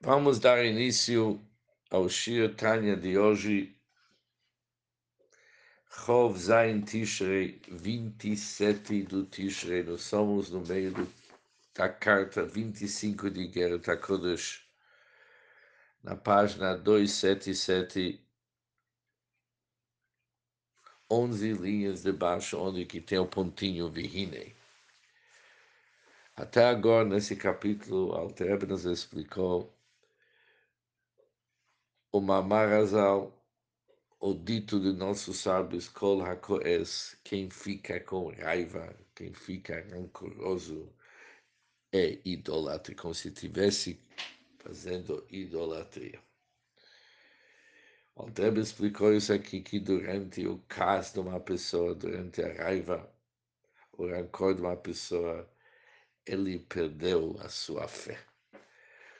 Vamos dar início ao Shir Tanya de hoje, Chov Zain Tishrei, 27 do Tishrei. Nós somos no meio do, da carta 25 de Guerra HaKodesh, na página 277, 11 linhas de baixo, onde que tem o pontinho Vihine. Até agora, nesse capítulo, Alter nos explicou o Mamarazal, o dito de nossos sábios, Kol HaKoes, quem fica com raiva, quem fica rancoroso, é idólatra, como se estivesse fazendo idolatria. O Altrebe explicou isso aqui, que durante o caso de uma pessoa, durante a raiva, o rancor de uma pessoa, ele perdeu a sua fé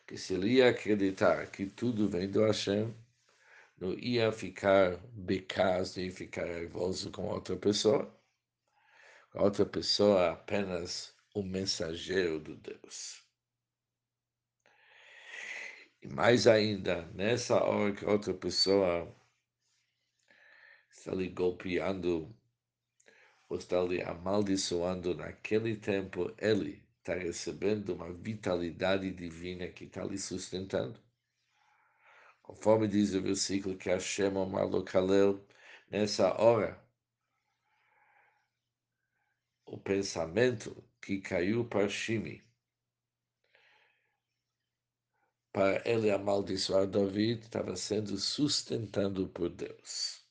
que se ele ia acreditar que tudo vem do Hashem, não ia ficar becaz, nem ficar nervoso com outra pessoa. A outra pessoa é apenas um mensageiro do Deus. E mais ainda, nessa hora que outra pessoa está ali golpeando ou está ali amaldiçoando, naquele tempo ele está recebendo uma vitalidade divina que está lhe sustentando. Conforme diz o versículo que Hashem Omar Kalel, nessa hora, o pensamento que caiu para Shimi, para ele amaldiçoar David, estava sendo sustentado por Deus.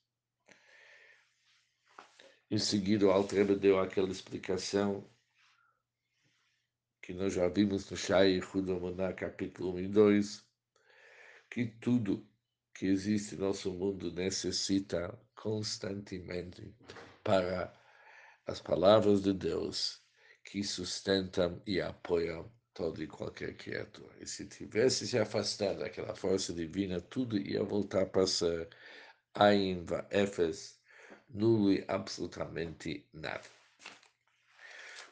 Em seguida, o Altreba deu aquela explicação que nós já vimos no Shai Hudamoná, capítulo 1 e 2, que tudo que existe no nosso mundo necessita constantemente para as palavras de Deus que sustentam e apoiam toda e qualquer criatura. E se tivesse se afastado daquela força divina, tudo ia voltar para ser Ain Efes, nulo e absolutamente nada.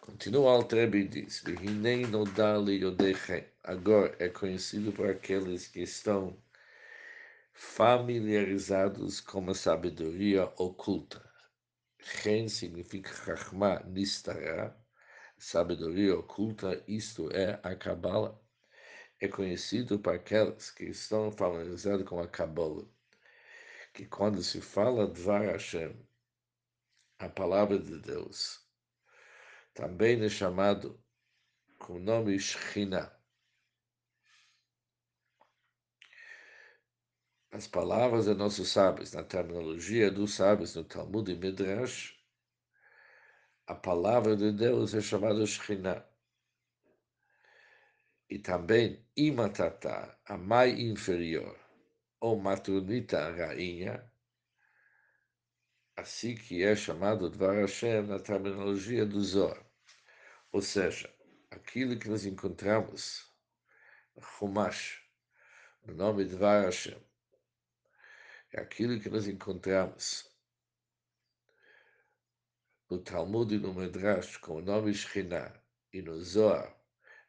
Continua Altrebe e diz: Agora é conhecido por aqueles que estão familiarizados com a sabedoria oculta. Ren significa Chachma Nistara, sabedoria oculta, isto é a Kabbalah. É conhecido por aqueles que estão familiarizados com a Kabbalah, que quando se fala Dvar Hashem, a palavra de Deus, também é chamado com o nome Shekhinah. As palavras de nossos sábios, na terminologia dos sábios no Talmud e Midrash, a palavra de Deus é chamada Shekhinah. E também Imatata, a mãe inferior, ou Matronita, a rainha, assim que é chamado Dvar Hashem na terminologia do Zohar. Ou seja, aquilo que nós encontramos no Chumash, no nome de Hashem, é aquilo que nós encontramos no Talmud e no Medrash com o nome Shekhinah e no Zohar,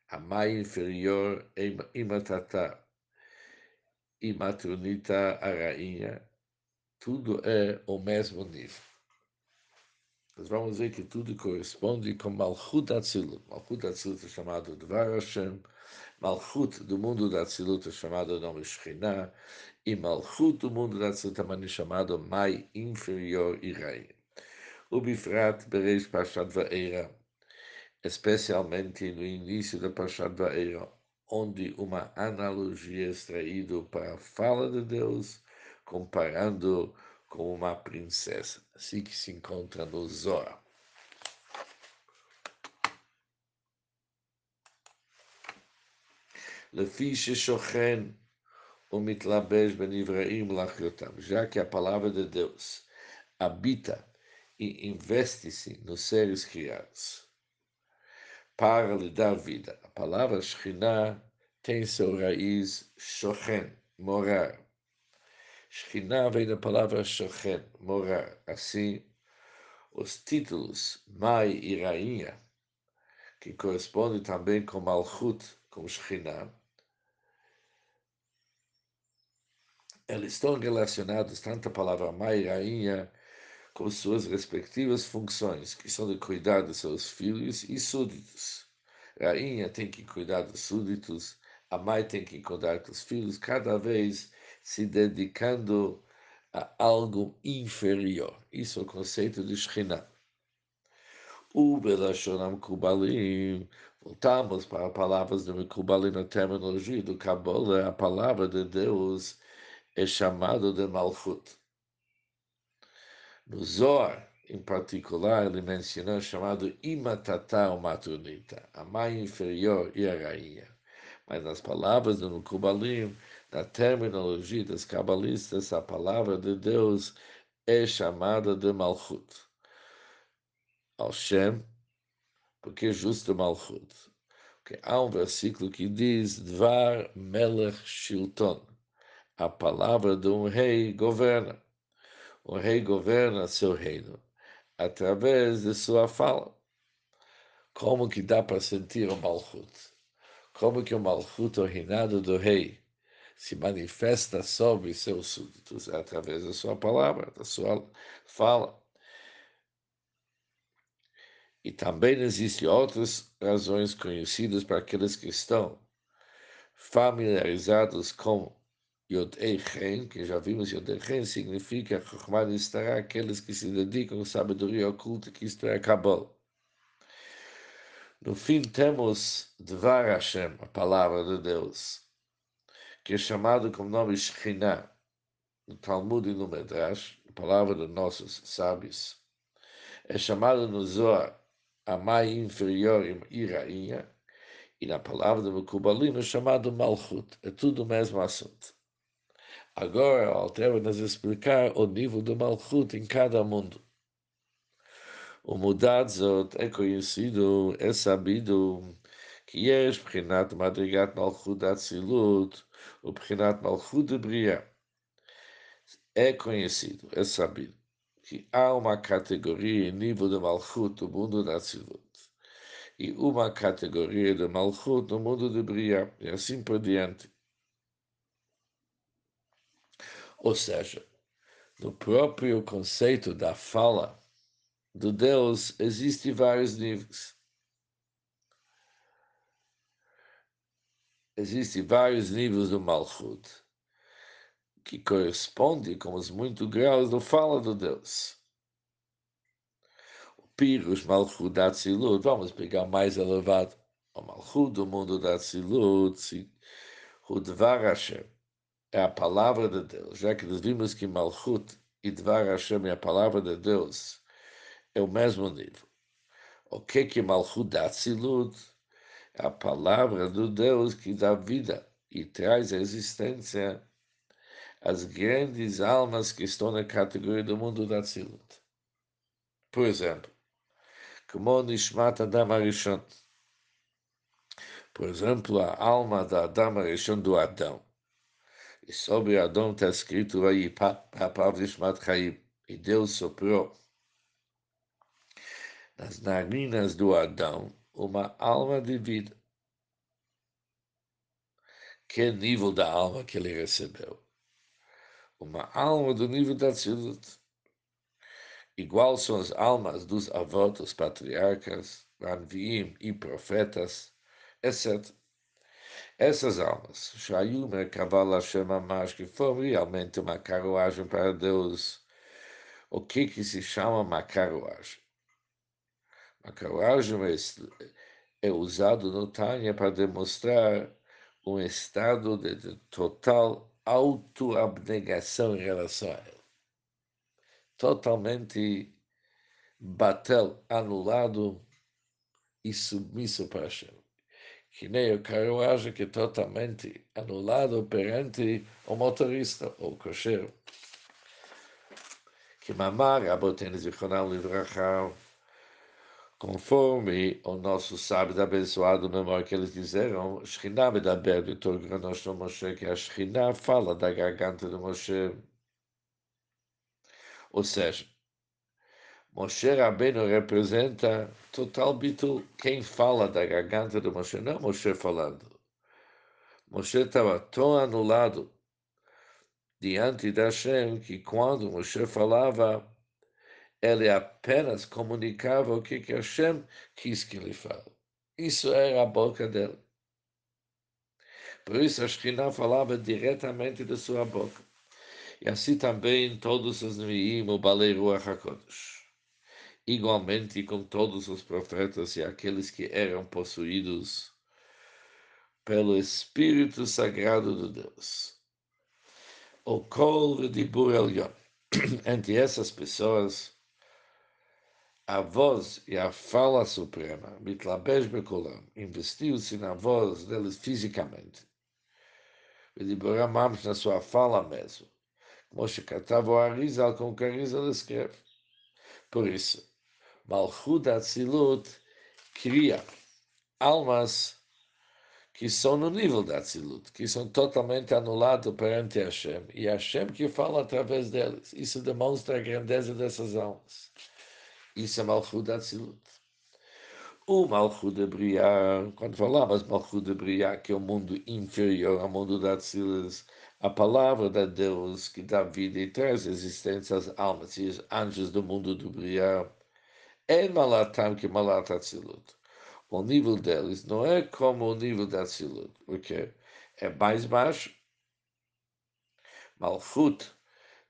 a mãe inferior, Imatata, e Matronita, a rainha, tudo é o mesmo nível. Nós vamos ver que tudo corresponde com Malchut Atzilut. Malchut Atzilut é chamado Dvar Hashem, Malchut do mundo da Atzilut é chamado nome Shekhinah, e Malchut do mundo da Atzilut também é chamado Mai inferior e rei. O Bifrat Bereish Pashat Va'era, especialmente no início da Pashat Va'era, onde uma analogia é extraída para a fala de Deus, comparando como uma princesa. Assim que se encontra no Zohar. Já que a palavra de Deus habita e investe-se nos seres criados para lhe dar vida. A palavra Shekhinah tem seu raiz Shochen, morar. Shekhinah vem da palavra Shochen, morar. Assim, os títulos Mai e Rainha, que correspondem também com Malchut, com Shekhinah, eles estão relacionados tanto a palavra mãe e rainha com suas respectivas funções, que são de cuidar de seus filhos e súditos. Rainha tem que cuidar dos súditos, a mãe tem que cuidar dos filhos, cada vez se dedicando a algo inferior. Isso é o conceito de Shekhinah. O Belashonam Kubalim, voltamos para palavras do Mekubalim na terminologia do Kabbalah, a palavra de Deus é chamada de Malchut. No Zohar, em particular, ele mencionou chamado Imatata ou Matronita, a mãe inferior e a rainha. Mas nas palavras do Kubalim, na terminologia dos cabalistas, a palavra de Deus é chamada de Malchut. Al Shem, porque é justo Malchut. Porque há um versículo que diz Dvar Melech Shilton. A palavra de um rei governa. O rei governa seu reino através de sua fala. Como que dá para sentir o Malchut? Como que o Malchut, o reinado do rei, se manifesta sobre seus súditos através da sua palavra, da sua fala. E também existem outras razões conhecidas para aqueles que estão familiarizados com Yod Eichen, que já vimos, Yod Eichen significa Chokhmah estará aqueles que se dedicam à sabedoria oculta, que isto é a Kabbalah. No fim, temos Dvar Hashem, a palavra de Deus, que é chamado com o nome Shekhinah, no Talmud e no Medrash, a palavra de nossos sábios. É chamado no Zohar a mãe inferior e rainha, e na palavra de Mekubalim é chamado Malchut. É tudo o mesmo assunto. Agora, Altero nos explicar o nível do Malchut em cada mundo. O Mudadzot é conhecido, é sabido que é Prinat Madrigat Malchut Atzilut, o Prinat Malchut de Bria. É conhecido, é sabido, que há uma categoria em nível de Malchut do mundo da e uma categoria de Malchut no mundo de Bria, e assim por diante. Ou seja, no próprio conceito da fala do Deus existem vários níveis. Existem vários níveis do Malchut, que corresponde com os muitos graus da fala do Deus. O Pirus Malchut da vamos pegar mais elevado. O Malchut do mundo da Tzilut, o Dvar Hashem é a palavra de Deus, já que nós vimos que Malchut e Dvar Hashem é a palavra de Deus, é o mesmo nível. O que que Malchut da Tzilut? A palavra do Deus que dá vida e traz existência às grandes almas que estão na categoria do mundo da Tzilut. Por exemplo, como Nishmat Adam Arishon. Por exemplo, a alma da Adam Arishon do Adão. E sobre Adão está escrito aí, Papav Nishmat Chaim. E Deus soprou nas narinas do Adão uma alma de vida. Que nível da alma que ele recebeu? Uma alma do nível da Tzilut. Igual são as almas dos avós, dos patriarcas, Ranviim e profetas, etc. Essas almas, Shayu Merkaval Hashem Amash, que foram realmente uma carruagem para Deus. O que que se chama uma carruagem? Uma carruagem é, é usado no Tânia para demonstrar um estado de, total autoabnegação em relação a ele. Totalmente batel, anulado e submisso para Hashem que nem o carruagem que é totalmente anulado perante o motorista ou o cocheiro. Que mamar, Abotene Zichronal Livrachal, conforme o nosso sábio abençoado memória que eles disseram, Shekhinah medaber do Torgranos do Moshe, que a Shekhinah fala da garganta do Moshe. Ou seja, Moshe Rabbeinu representa total. Quem fala da garganta do Moshe não é Moshe falando. Moshe estava tão anulado diante da Hashem que quando Moshe falava, ele apenas comunicava o que, que Hashem quis que ele fale. Isso era a boca dele. Por isso a Shekhinah falava diretamente da sua boca. E assim também todos os Nevi'im, o Balei Ruach HaKodesh. Igualmente com todos os profetas e aqueles que eram possuídos pelo Espírito Sagrado de Deus. O Kol de Elyon. Entre essas pessoas, a voz e a fala suprema, Mitlabesh Bekolam, investiu-se na voz deles fisicamente. E sua fala mesmo. Como se catava o Arizal, com Arizal escreve. Por isso, Malchut Atzilut cria almas que são no nível da Atzilut, que são totalmente anulados perante Hashem, e Hashem que fala através deles. Isso demonstra a grandeza dessas almas. Isso é Malchut Atzilut. O Malchut de Briah, quando falamos Malchut de Briah, que é o mundo inferior ao mundo da Atzilut, a palavra de Deus que dá vida e traz existência às almas e os anjos do mundo do Briah, é Malatam que Malat Atzilut o nível deles não é como o nível da Tzilut, porque é mais baixo. Malchut,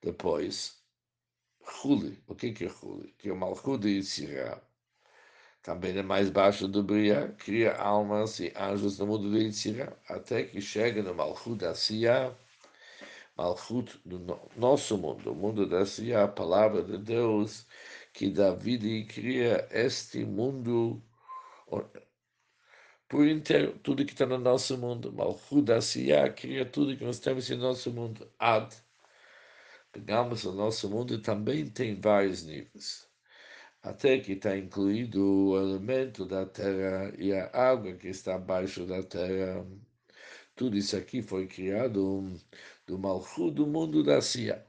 depois, Huli. O que é Huli? Que é o Malchut de Yitzirah. Também é mais baixo do Briah, cria almas e anjos no mundo de Yitzirah, até que chega no Malchut da Siyah, Malchut do nosso mundo, o mundo da Siyah, a palavra de Deus, que dá vida e cria este mundo por inteiro, tudo que está no nosso mundo. Malchut Asiyah cria tudo que nós temos no nosso mundo. Ad. Pegamos o nosso mundo também tem vários níveis. Até que está incluído o elemento da terra e a água que está abaixo da terra. Tudo isso aqui foi criado do Malchut do mundo da Sia.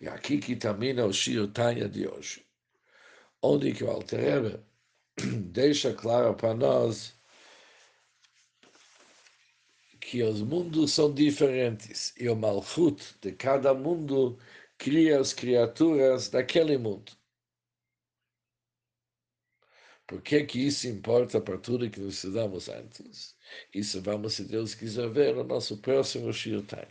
E aqui que termina o Shio Tanya de hoje onde que o Alter deixa claro para nós que os mundos são diferentes e o Malchut de cada mundo cria as criaturas daquele mundo. Por que, que isso importa para tudo que nós estudamos antes? Isso vamos, se Deus quiser, ver no nosso próximo Shirtai.